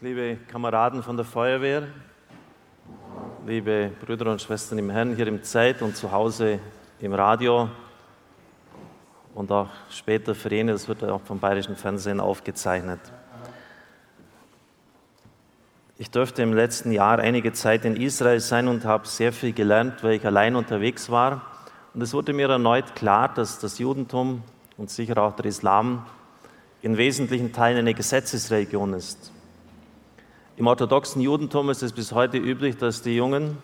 liebe Kameraden von der Feuerwehr, liebe Brüder und Schwestern im Herrn hier im Zeit und zu Hause im Radio und auch später für jene, das wird auch vom Bayerischen Fernsehen aufgezeichnet. Ich durfte im letzten Jahr einige Zeit in Israel sein und habe sehr viel gelernt, weil ich allein unterwegs war. Und es wurde mir erneut klar, dass das Judentum und sicher auch der Islam in wesentlichen Teilen eine Gesetzesreligion ist. Im orthodoxen Judentum ist es bis heute üblich, dass die Jungen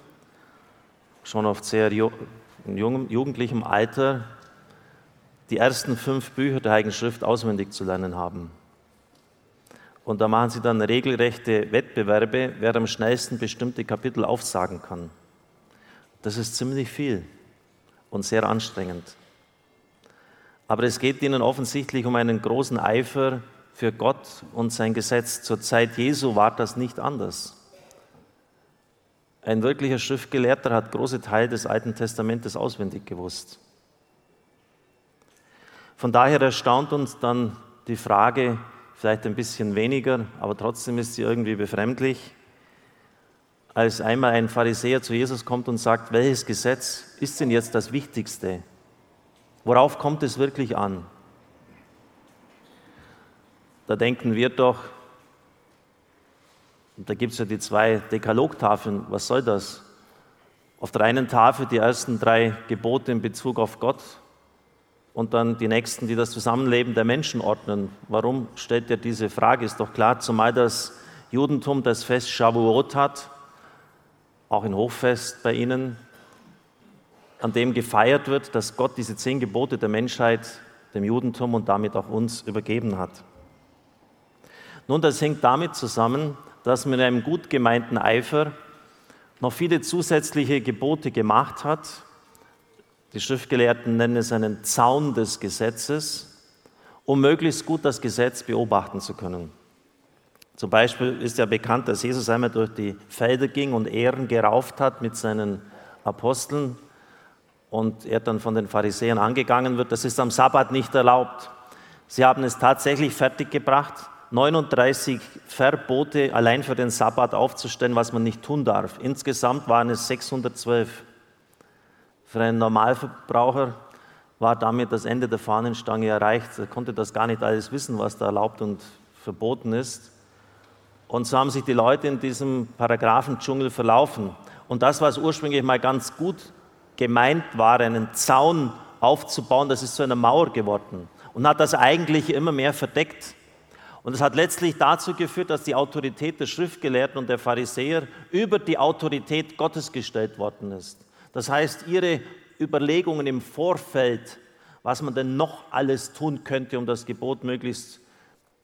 schon auf sehr jugendlichem Alter die ersten fünf Bücher der Heiligen Schrift auswendig zu lernen haben. Und da machen sie dann regelrechte Wettbewerbe, wer am schnellsten bestimmte Kapitel aufsagen kann. Das ist ziemlich viel und sehr anstrengend. Aber es geht ihnen offensichtlich um einen großen Eifer für Gott und sein Gesetz. Zur Zeit Jesu war das nicht anders. Ein wirklicher Schriftgelehrter hat große Teile des Alten Testamentes auswendig gewusst. Von daher erstaunt uns dann die Frage, vielleicht ein bisschen weniger, aber trotzdem ist sie irgendwie befremdlich, als einmal ein Pharisäer zu Jesus kommt und sagt, welches Gesetz ist denn jetzt das Wichtigste? Worauf kommt es wirklich an? Da denken wir doch, und da gibt es ja die zwei Dekalogtafeln, was soll das? Auf der einen Tafel die ersten drei Gebote in Bezug auf Gott und dann die nächsten, die das Zusammenleben der Menschen ordnen. Warum stellt er diese Frage? Ist doch klar, zumal das Judentum das Fest Shavuot hat, auch ein Hochfest bei ihnen, an dem gefeiert wird, dass Gott diese zehn Gebote der Menschheit dem Judentum und damit auch uns übergeben hat. Nun, das hängt damit zusammen, dass man in einem gut gemeinten Eifer noch viele zusätzliche Gebote gemacht hat. Die Schriftgelehrten nennen es einen Zaun des Gesetzes, um möglichst gut das Gesetz beobachten zu können. Zum Beispiel ist ja bekannt, dass Jesus einmal durch die Felder ging und Ehren gerauft hat mit seinen Aposteln und er dann von den Pharisäern angegangen wird. Das ist am Sabbat nicht erlaubt. Sie haben es tatsächlich fertiggebracht, 39 Verbote allein für den Sabbat aufzustellen, was man nicht tun darf. Insgesamt waren es 612. Für einen Normalverbraucher war damit das Ende der Fahnenstange erreicht. Er konnte das gar nicht alles wissen, was da erlaubt und verboten ist. Und so haben sich die Leute in diesem Paragraphendschungel verlaufen. Und das, was ursprünglich mal ganz gut gemeint war, einen Zaun aufzubauen, das ist zu einer Mauer geworden und hat das eigentlich immer mehr verdeckt. Und es hat letztlich dazu geführt, dass die Autorität der Schriftgelehrten und der Pharisäer über die Autorität Gottes gestellt worden ist. Das heißt, ihre Überlegungen im Vorfeld, was man denn noch alles tun könnte, um das Gebot möglichst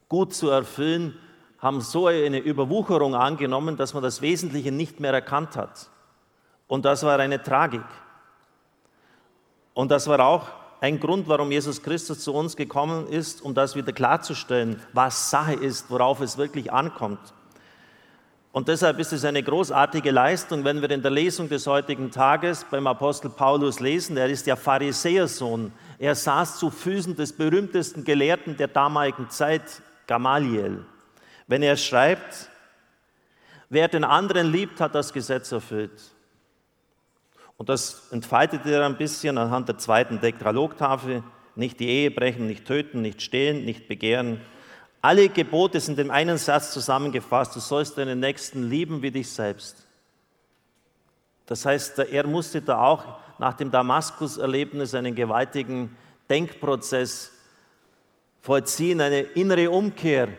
gut zu erfüllen, haben so eine Überwucherung angenommen, dass man das Wesentliche nicht mehr erkannt hat. Und das war eine Tragik. Und das war auch ein Grund, warum Jesus Christus zu uns gekommen ist, um das wieder klarzustellen, was Sache ist, worauf es wirklich ankommt. Und deshalb ist es eine großartige Leistung, wenn wir in der Lesung des heutigen Tages beim Apostel Paulus lesen, er ist ja Pharisäersohn. Er saß zu Füßen des berühmtesten Gelehrten der damaligen Zeit, Gamaliel. Wenn er schreibt, wer den anderen liebt, hat das Gesetz erfüllt. Und das entfaltet er ein bisschen anhand der zweiten Dekalogtafel. Nicht die Ehe brechen, nicht töten, nicht stehlen, nicht begehren. Alle Gebote sind in einem Satz zusammengefasst. Du sollst deinen Nächsten lieben wie dich selbst. Das heißt, er musste da auch nach dem Damaskus-Erlebnis einen gewaltigen Denkprozess vollziehen, eine innere Umkehr.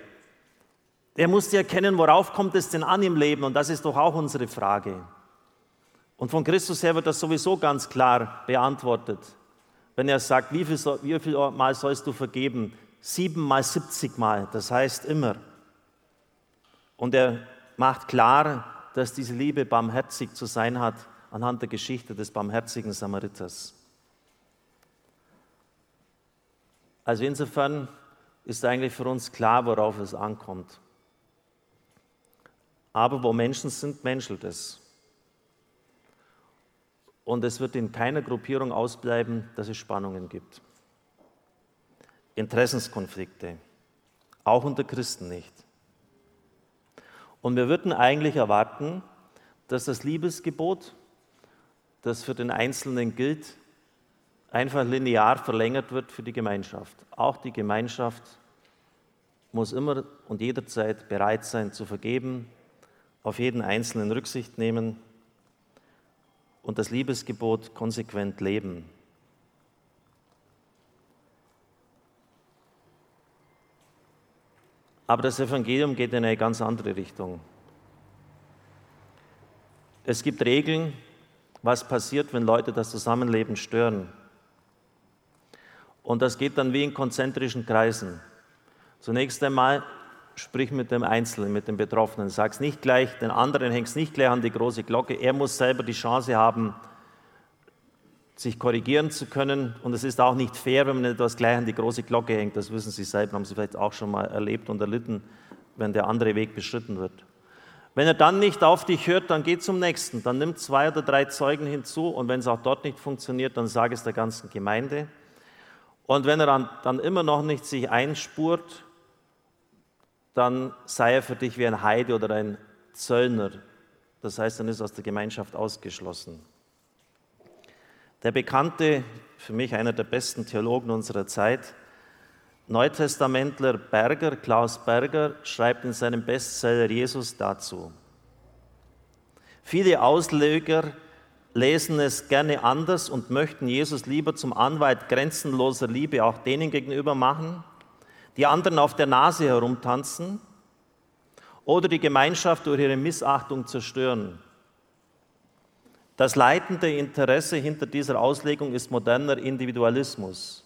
Er musste erkennen, worauf kommt es denn an im Leben? Und das ist doch auch unsere Frage. Und von Christus her wird das sowieso ganz klar beantwortet. Wenn er sagt, wie viel, wie viel Mal sollst du vergeben? Sieben mal, siebzig Mal, das heißt immer. Und er macht klar, dass diese Liebe barmherzig zu sein hat anhand der Geschichte des barmherzigen Samariters. Also insofern ist eigentlich für uns klar, worauf es ankommt. Aber wo Menschen sind, menschelt es. Und es wird in keiner Gruppierung ausbleiben, dass es Spannungen gibt. Interessenskonflikte, auch unter Christen nicht. Und wir würden eigentlich erwarten, dass das Liebesgebot, das für den Einzelnen gilt, einfach linear verlängert wird für die Gemeinschaft. Auch die Gemeinschaft muss immer und jederzeit bereit sein zu vergeben, auf jeden Einzelnen Rücksicht nehmen und das Liebesgebot konsequent leben. Aber das Evangelium geht in eine ganz andere Richtung. Es gibt Regeln, was passiert, wenn Leute das Zusammenleben stören. Und das geht dann wie in konzentrischen Kreisen. Zunächst einmal sprich mit dem Einzelnen, mit dem Betroffenen. Sag's nicht gleich, den anderen hängst nicht gleich an die große Glocke. Er muss selber die Chance haben, sich korrigieren zu können. Und es ist auch nicht fair, wenn man etwas gleich an die große Glocke hängt. Das wissen Sie selber, haben Sie vielleicht auch schon mal erlebt und erlitten, wenn der andere Weg beschritten wird. Wenn er dann nicht auf dich hört, dann geh zum nächsten. Dann nimm zwei oder drei Zeugen hinzu und wenn es auch dort nicht funktioniert, dann sage es der ganzen Gemeinde. Und wenn er dann, dann immer noch nicht sich einspurt, dann sei er für dich wie ein Heide oder ein Zöllner. Das heißt, dann ist er aus der Gemeinschaft ausgeschlossen. Der bekannte, für mich einer der besten Theologen unserer Zeit, Neutestamentler Berger, Klaus Berger, schreibt in seinem Bestseller Jesus dazu. Viele Ausleger lesen es gerne anders und möchten Jesus lieber zum Anwalt grenzenloser Liebe auch denen gegenüber machen, die anderen auf der Nase herumtanzen oder die Gemeinschaft durch ihre Missachtung zerstören. Das leitende Interesse hinter dieser Auslegung ist moderner Individualismus.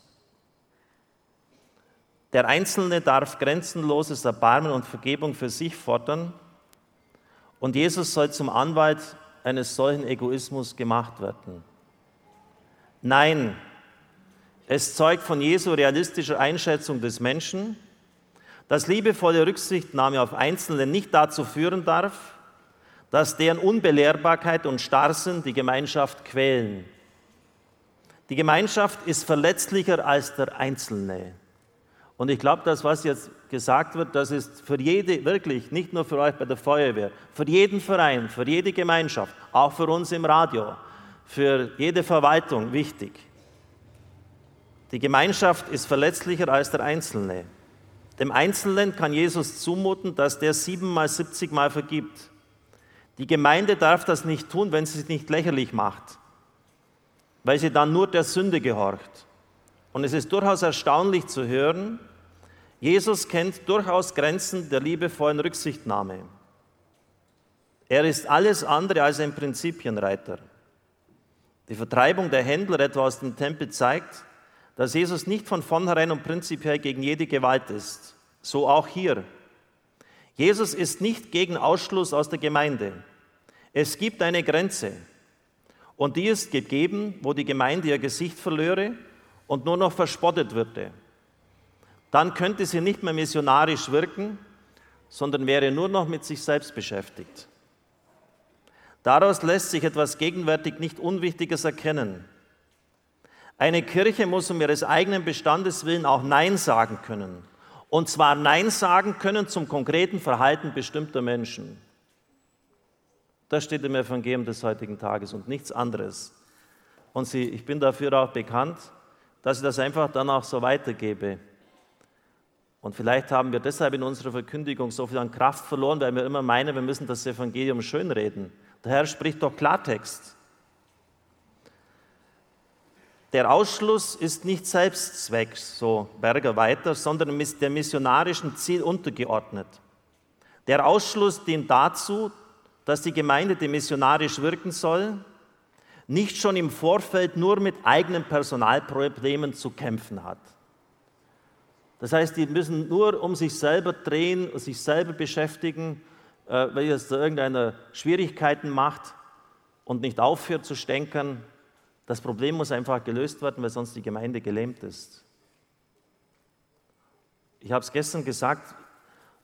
Der Einzelne darf grenzenloses Erbarmen und Vergebung für sich fordern und Jesus soll zum Anwalt eines solchen Egoismus gemacht werden. Nein, es zeugt von Jesu realistischer Einschätzung des Menschen, dass liebevolle Rücksichtnahme auf Einzelne nicht dazu führen darf, dass deren Unbelehrbarkeit und Starrsinn die Gemeinschaft quälen. Die Gemeinschaft ist verletzlicher als der Einzelne. Und ich glaube, das, was jetzt gesagt wird, das ist für jede, wirklich, nicht nur für euch bei der Feuerwehr, für jeden Verein, für jede Gemeinschaft, auch für uns im Radio, für jede Verwaltung wichtig. Die Gemeinschaft ist verletzlicher als der Einzelne. Dem Einzelnen kann Jesus zumuten, dass der siebenmal, siebzigmal vergibt. Die Gemeinde darf das nicht tun, wenn sie es nicht lächerlich macht, weil sie dann nur der Sünde gehorcht. Und es ist durchaus erstaunlich zu hören, Jesus kennt durchaus Grenzen der liebevollen Rücksichtnahme. Er ist alles andere als ein Prinzipienreiter. Die Vertreibung der Händler etwa aus dem Tempel zeigt, dass Jesus nicht von vornherein und prinzipiell gegen jede Gewalt ist. So auch hier. Jesus ist nicht gegen Ausschluss aus der Gemeinde. Es gibt eine Grenze. Und die ist gegeben, wo die Gemeinde ihr Gesicht verlöre und nur noch verspottet würde. Dann könnte sie nicht mehr missionarisch wirken, sondern wäre nur noch mit sich selbst beschäftigt. Daraus lässt sich etwas gegenwärtig nicht Unwichtiges erkennen. Eine Kirche muss um ihres eigenen Bestandes willen auch Nein sagen können. Und zwar Nein sagen können zum konkreten Verhalten bestimmter Menschen. Das steht im Evangelium des heutigen Tages und nichts anderes. Und sie, ich bin dafür auch bekannt, dass ich das einfach dann auch so weitergebe. Und vielleicht haben wir deshalb in unserer Verkündigung so viel an Kraft verloren, weil wir immer meinen, wir müssen das Evangelium schönreden. Der Herr spricht doch Klartext. Der Ausschluss ist nicht Selbstzweck, so Berger weiter, sondern dem missionarischen Ziel untergeordnet. Der Ausschluss dient dazu, dass die Gemeinde, die missionarisch wirken soll, nicht schon im Vorfeld nur mit eigenen Personalproblemen zu kämpfen hat. Das heißt, die müssen nur um sich selber drehen, sich selber beschäftigen, äh, weil es da irgendeine Schwierigkeiten macht und nicht aufhört zu stänkern, das Problem muss einfach gelöst werden, weil sonst die Gemeinde gelähmt ist. Ich habe es gestern gesagt,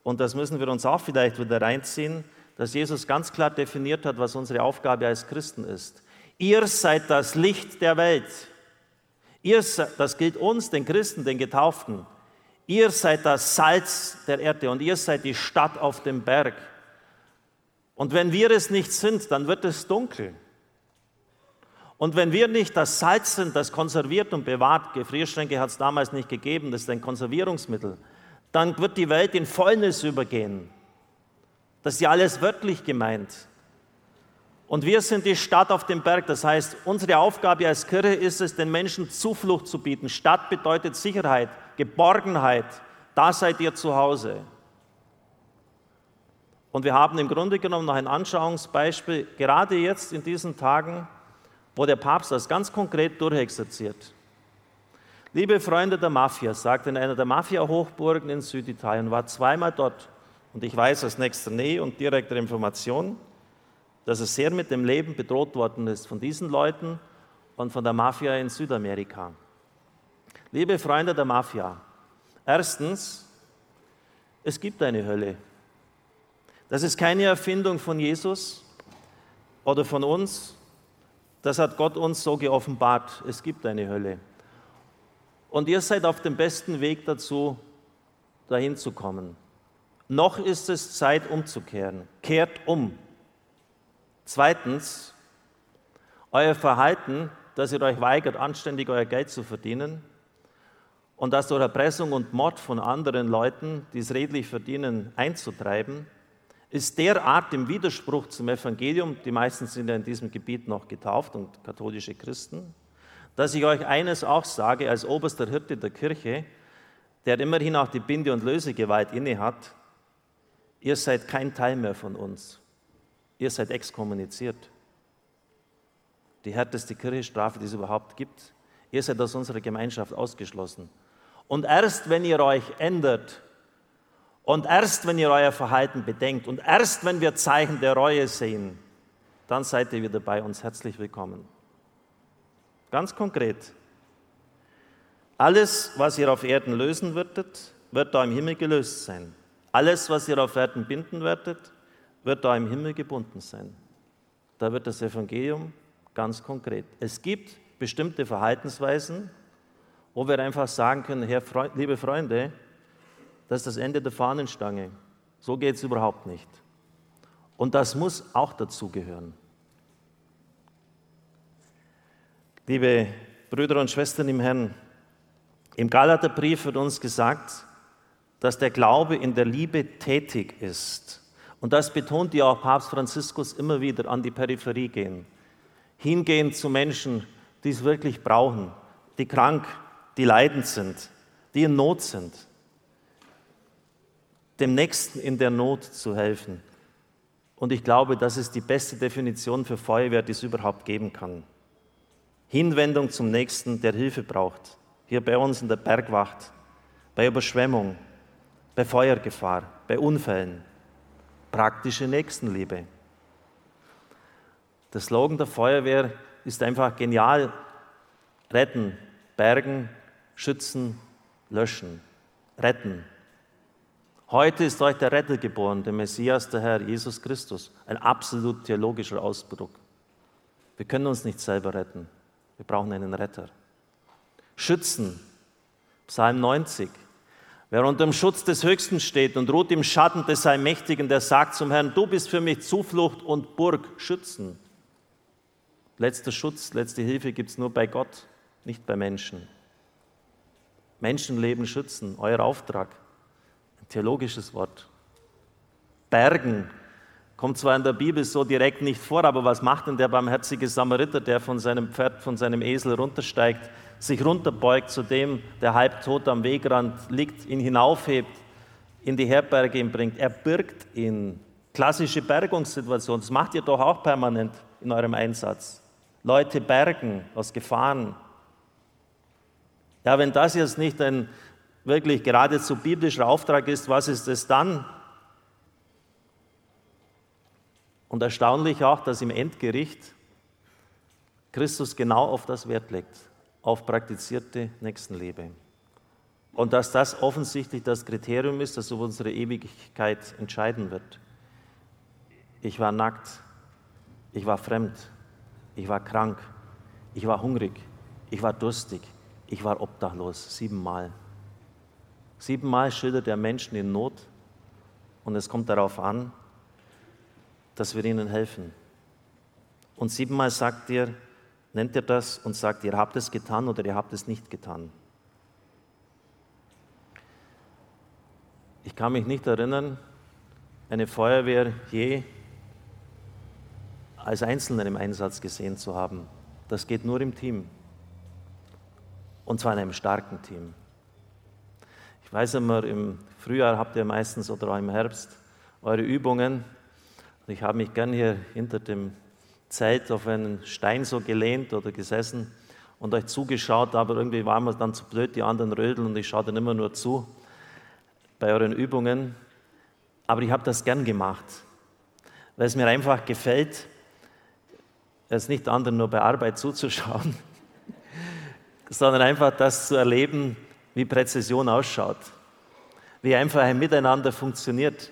und das müssen wir uns auch vielleicht wieder reinziehen, dass Jesus ganz klar definiert hat, was unsere Aufgabe als Christen ist. Ihr seid das Licht der Welt. Ihr, das gilt uns, den Christen, den Getauften. Ihr seid das Salz der Erde und ihr seid die Stadt auf dem Berg. Und wenn wir es nicht sind, dann wird es dunkel. Und wenn wir nicht das Salz sind, das konserviert und bewahrt, Gefrierschränke hat es damals nicht gegeben, das ist ein Konservierungsmittel, dann wird die Welt in Fäulnis übergehen. Das ist ja alles wörtlich gemeint. Und wir sind die Stadt auf dem Berg. Das heißt, unsere Aufgabe als Kirche ist es, den Menschen Zuflucht zu bieten. Stadt bedeutet Sicherheit, Geborgenheit. Da seid ihr zu Hause. Und wir haben im Grunde genommen noch ein Anschauungsbeispiel, gerade jetzt in diesen Tagen, wo der Papst das ganz konkret durchexerziert. Liebe Freunde der Mafia, sagt in einer der Mafia-Hochburgen in Süditalien, war zweimal dort und ich weiß aus nächster Nähe und direkter Information, dass er sehr mit dem Leben bedroht worden ist von diesen Leuten und von der Mafia in Südamerika. Liebe Freunde der Mafia, erstens, es gibt eine Hölle. Das ist keine Erfindung von Jesus oder von uns, das hat Gott uns so geoffenbart. Es gibt eine Hölle. Und ihr seid auf dem besten Weg dazu, dahin zu kommen. Noch ist es Zeit umzukehren. Kehrt um. Zweitens, euer Verhalten, dass ihr euch weigert, anständig euer Geld zu verdienen und das durch Erpressung und Mord von anderen Leuten, die es redlich verdienen, einzutreiben, ist derart im Widerspruch zum Evangelium, die meisten sind ja in diesem Gebiet noch getauft und katholische Christen, dass ich euch eines auch sage, als oberster Hirte der Kirche, der immerhin auch die Binde- und Lösegewalt innehat, ihr seid kein Teil mehr von uns. Ihr seid exkommuniziert. Die härteste Kirchenstrafe, die es überhaupt gibt. Ihr seid aus unserer Gemeinschaft ausgeschlossen. Und erst wenn ihr euch ändert, und erst wenn ihr euer Verhalten bedenkt und erst wenn wir Zeichen der Reue sehen, dann seid ihr wieder bei uns herzlich willkommen. Ganz konkret. Alles, was ihr auf Erden lösen würdet, wird da im Himmel gelöst sein. Alles, was ihr auf Erden binden werdet, wird da im Himmel gebunden sein. Da wird das Evangelium ganz konkret. Es gibt bestimmte Verhaltensweisen, wo wir einfach sagen können, Herr, liebe Freunde, das ist das Ende der Fahnenstange. So geht es überhaupt nicht. Und das muss auch dazugehören. Liebe Brüder und Schwestern im Herrn, im Galaterbrief wird uns gesagt, dass der Glaube in der Liebe tätig ist. Und das betont ja auch Papst Franziskus immer wieder, an die Peripherie gehen. Hingehen zu Menschen, die es wirklich brauchen, die krank, die leidend sind, die in Not sind dem Nächsten in der Not zu helfen. Und ich glaube, das ist die beste Definition für Feuerwehr, die es überhaupt geben kann. Hinwendung zum Nächsten, der Hilfe braucht. Hier bei uns in der Bergwacht, bei Überschwemmung, bei Feuergefahr, bei Unfällen. Praktische Nächstenliebe. Der Slogan der Feuerwehr ist einfach genial. Retten, bergen, schützen, löschen. Retten, Heute ist euch der Retter geboren, der Messias, der Herr Jesus Christus. Ein absolut theologischer Ausdruck. Wir können uns nicht selber retten. Wir brauchen einen Retter. Schützen. Psalm 90. Wer unter dem Schutz des Höchsten steht und ruht im Schatten des Allmächtigen, der sagt zum Herrn, du bist für mich Zuflucht und Burg. Schützen. Letzter Schutz, letzte Hilfe gibt es nur bei Gott, nicht bei Menschen. Menschenleben schützen, euer Auftrag theologisches Wort. Bergen kommt zwar in der Bibel so direkt nicht vor, aber was macht denn der barmherzige Samariter, der von seinem Pferd, von seinem Esel runtersteigt, sich runterbeugt zu dem, der halbtot am Wegrand liegt, ihn hinaufhebt, in die Herberge ihn bringt? Er birgt ihn. Klassische Bergungssituation, das macht ihr doch auch permanent in eurem Einsatz. Leute bergen aus Gefahren. Ja, wenn das jetzt nicht ein wirklich geradezu biblischer Auftrag ist, was ist es dann? Und erstaunlich auch, dass im Endgericht Christus genau auf das Wert legt, auf praktizierte Nächstenliebe. Und dass das offensichtlich das Kriterium ist, das über unsere Ewigkeit entscheiden wird. Ich war nackt, ich war fremd, ich war krank, ich war hungrig, ich war durstig, ich war obdachlos, siebenmal. Siebenmal schildert er Menschen in Not und es kommt darauf an, dass wir ihnen helfen. Und siebenmal sagt ihr, nennt ihr das und sagt, ihr habt es getan oder ihr habt es nicht getan. Ich kann mich nicht erinnern, eine Feuerwehr je als Einzelner im Einsatz gesehen zu haben. Das geht nur im Team. Und zwar in einem starken Team. Ich weiß immer, im Frühjahr habt ihr meistens oder auch im Herbst eure Übungen. Ich habe mich gern hier hinter dem Zelt auf einen Stein so gelehnt oder gesessen und euch zugeschaut, aber irgendwie waren wir dann zu blöd, die anderen rödeln und ich schaue dann immer nur zu bei euren Übungen. Aber ich habe das gern gemacht, weil es mir einfach gefällt, es nicht anderen nur bei Arbeit zuzuschauen, sondern einfach das zu erleben, wie Präzision ausschaut, wie einfach ein Miteinander funktioniert.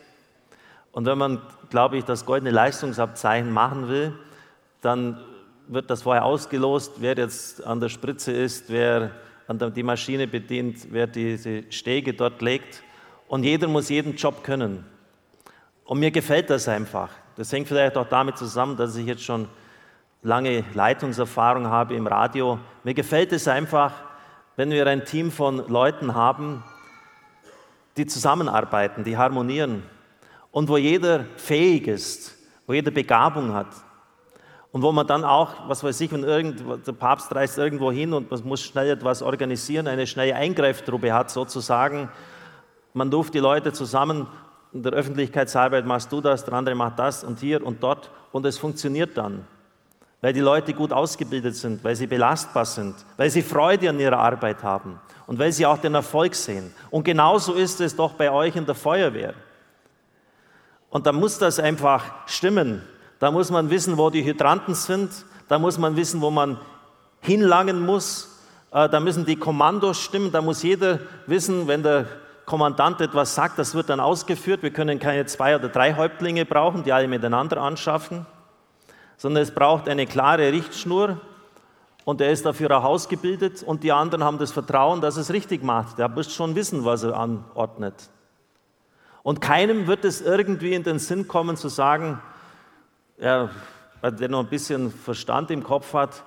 Und wenn man, glaube ich, das goldene Leistungsabzeichen machen will, dann wird das vorher ausgelost, wer jetzt an der Spritze ist, wer die Maschine bedient, wer diese Stege dort legt. Und jeder muss jeden Job können. Und mir gefällt das einfach. Das hängt vielleicht auch damit zusammen, dass ich jetzt schon lange Leitungserfahrung habe im Radio. Mir gefällt es einfach, wenn wir ein Team von Leuten haben, die zusammenarbeiten, die harmonieren und wo jeder fähig ist, wo jeder Begabung hat. Und wo man dann auch, was weiß ich, wenn irgend, der Papst reist irgendwo hin und man muss schnell etwas organisieren, eine schnelle Eingreiftruppe hat sozusagen, man ruft die Leute zusammen, in der Öffentlichkeitsarbeit machst du das, der andere macht das und hier und dort und es funktioniert dann. Weil die Leute gut ausgebildet sind, weil sie belastbar sind, weil sie Freude an ihrer Arbeit haben und weil sie auch den Erfolg sehen. Und genauso ist es doch bei euch in der Feuerwehr. Und da muss das einfach stimmen. Da muss man wissen, wo die Hydranten sind. Da muss man wissen, wo man hinlangen muss. Äh, da müssen die Kommandos stimmen. Da muss jeder wissen, wenn der Kommandant etwas sagt, das wird dann ausgeführt. Wir können keine zwei oder drei Häuptlinge brauchen, die alle miteinander anschaffen, sondern es braucht eine klare Richtschnur und er ist dafür auch ausgebildet und die anderen haben das Vertrauen, dass es richtig macht. Der muss schon wissen, was er anordnet. Und keinem wird es irgendwie in den Sinn kommen zu sagen, ja, der noch ein bisschen Verstand im Kopf hat,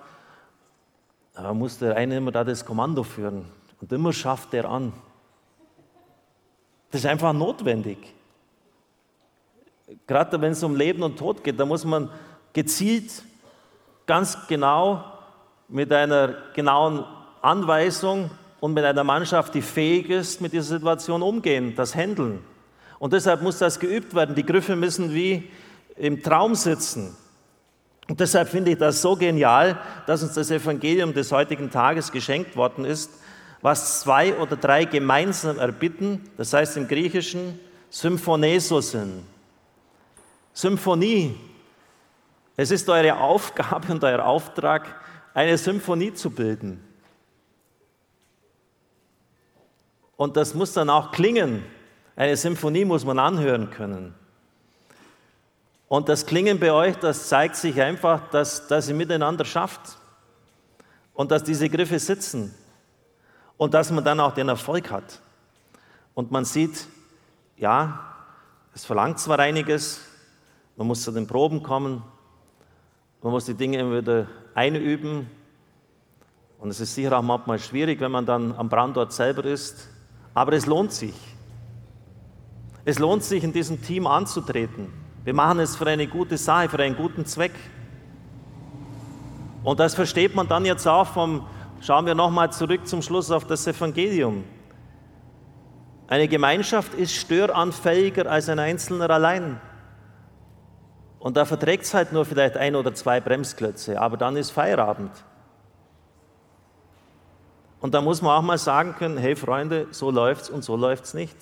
da muss der eine immer da das Kommando führen und immer schafft der an. Das ist einfach notwendig. Gerade wenn es um Leben und Tod geht, da muss man gezielt, ganz genau, mit einer genauen Anweisung und mit einer Mannschaft, die fähig ist, mit dieser Situation umgehen, das Handeln. Und deshalb muss das geübt werden. Die Griffe müssen wie im Traum sitzen. Und deshalb finde ich das so genial, dass uns das Evangelium des heutigen Tages geschenkt worden ist, was zwei oder drei gemeinsam erbitten, das heißt im Griechischen Symphoneso sind. Symphonie. Es ist eure Aufgabe und euer Auftrag, eine Symphonie zu bilden. Und das muss dann auch klingen. Eine Symphonie muss man anhören können. Und das Klingen bei euch, das zeigt sich einfach, dass, dass ihr miteinander schafft und dass diese Griffe sitzen und dass man dann auch den Erfolg hat. Und man sieht, ja, es verlangt zwar einiges, man muss zu den Proben kommen, man muss die Dinge immer wieder einüben und es ist sicher auch manchmal schwierig, wenn man dann am Brandort selber ist, aber es lohnt sich. Es lohnt sich, in diesem Team anzutreten. Wir machen es für eine gute Sache, für einen guten Zweck. Und das versteht man dann jetzt auch vom Schauen wir nochmal zurück zum Schluss auf das Evangelium. Eine Gemeinschaft ist störanfälliger als ein Einzelner allein. Und da verträgt es halt nur vielleicht ein oder zwei Bremsklötze, aber dann ist Feierabend. Und da muss man auch mal sagen können, hey Freunde, so läuft's und so läuft's nicht.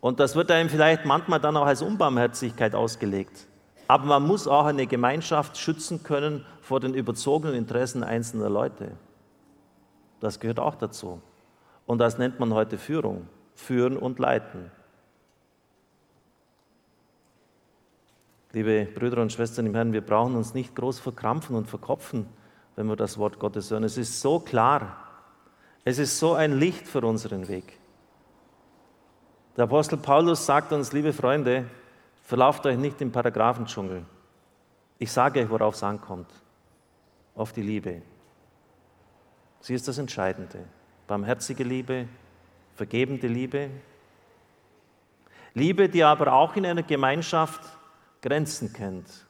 Und das wird einem vielleicht manchmal dann auch als Unbarmherzigkeit ausgelegt. Aber man muss auch eine Gemeinschaft schützen können vor den überzogenen Interessen einzelner Leute. Das gehört auch dazu. Und das nennt man heute Führung. Führen und leiten. Liebe Brüder und Schwestern im Herrn, wir brauchen uns nicht groß verkrampfen und verkopfen, wenn wir das Wort Gottes hören. Es ist so klar. Es ist so ein Licht für unseren Weg. Der Apostel Paulus sagt uns, liebe Freunde, Verlauft euch nicht im Paragraphendschungel. Ich sage euch, worauf es ankommt. Auf die Liebe. Sie ist das Entscheidende. Barmherzige Liebe, vergebende Liebe. Liebe, die aber auch in einer Gemeinschaft Grenzen kennt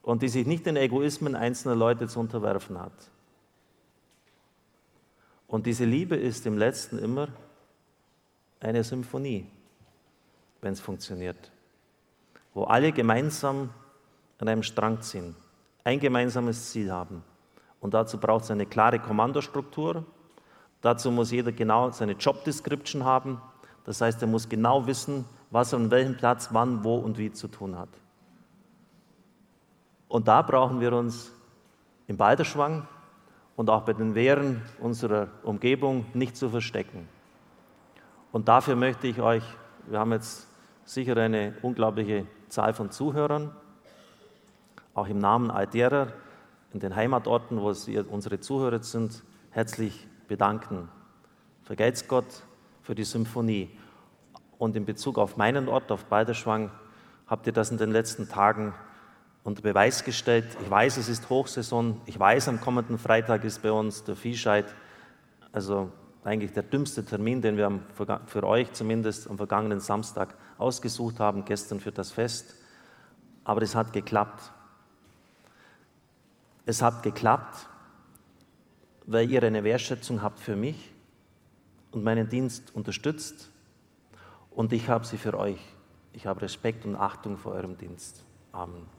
und die sich nicht den Egoismen einzelner Leute zu unterwerfen hat. Und diese Liebe ist im letzten immer eine Symphonie, wenn es funktioniert, wo alle gemeinsam an einem Strang ziehen, ein gemeinsames Ziel haben. Und dazu braucht es eine klare Kommandostruktur. Dazu muss jeder genau seine Job Description haben. Das heißt, er muss genau wissen, was an welchem Platz, wann, wo und wie zu tun hat. Und da brauchen wir uns im Balderschwang und auch bei den Wehren unserer Umgebung nicht zu verstecken. Und dafür möchte ich euch, wir haben jetzt sicher eine unglaubliche Zahl von Zuhörern, auch im Namen all derer in den Heimatorten, wo Sie, unsere Zuhörer sind, herzlich bedanken. Vergelt's Gott für die Symphonie. Und in Bezug auf meinen Ort, auf Balderschwang, habt ihr das in den letzten Tagen unter Beweis gestellt. Ich weiß, es ist Hochsaison. Ich weiß, am kommenden Freitag ist bei uns der Viehscheid. Also eigentlich der dümmste Termin, den wir für euch zumindest am vergangenen Samstag ausgesucht haben, gestern für das Fest. Aber es hat geklappt. Es hat geklappt, weil ihr eine Wertschätzung habt für mich und meinen Dienst unterstützt. Und ich habe sie für euch. Ich habe Respekt und Achtung vor eurem Dienst. Amen.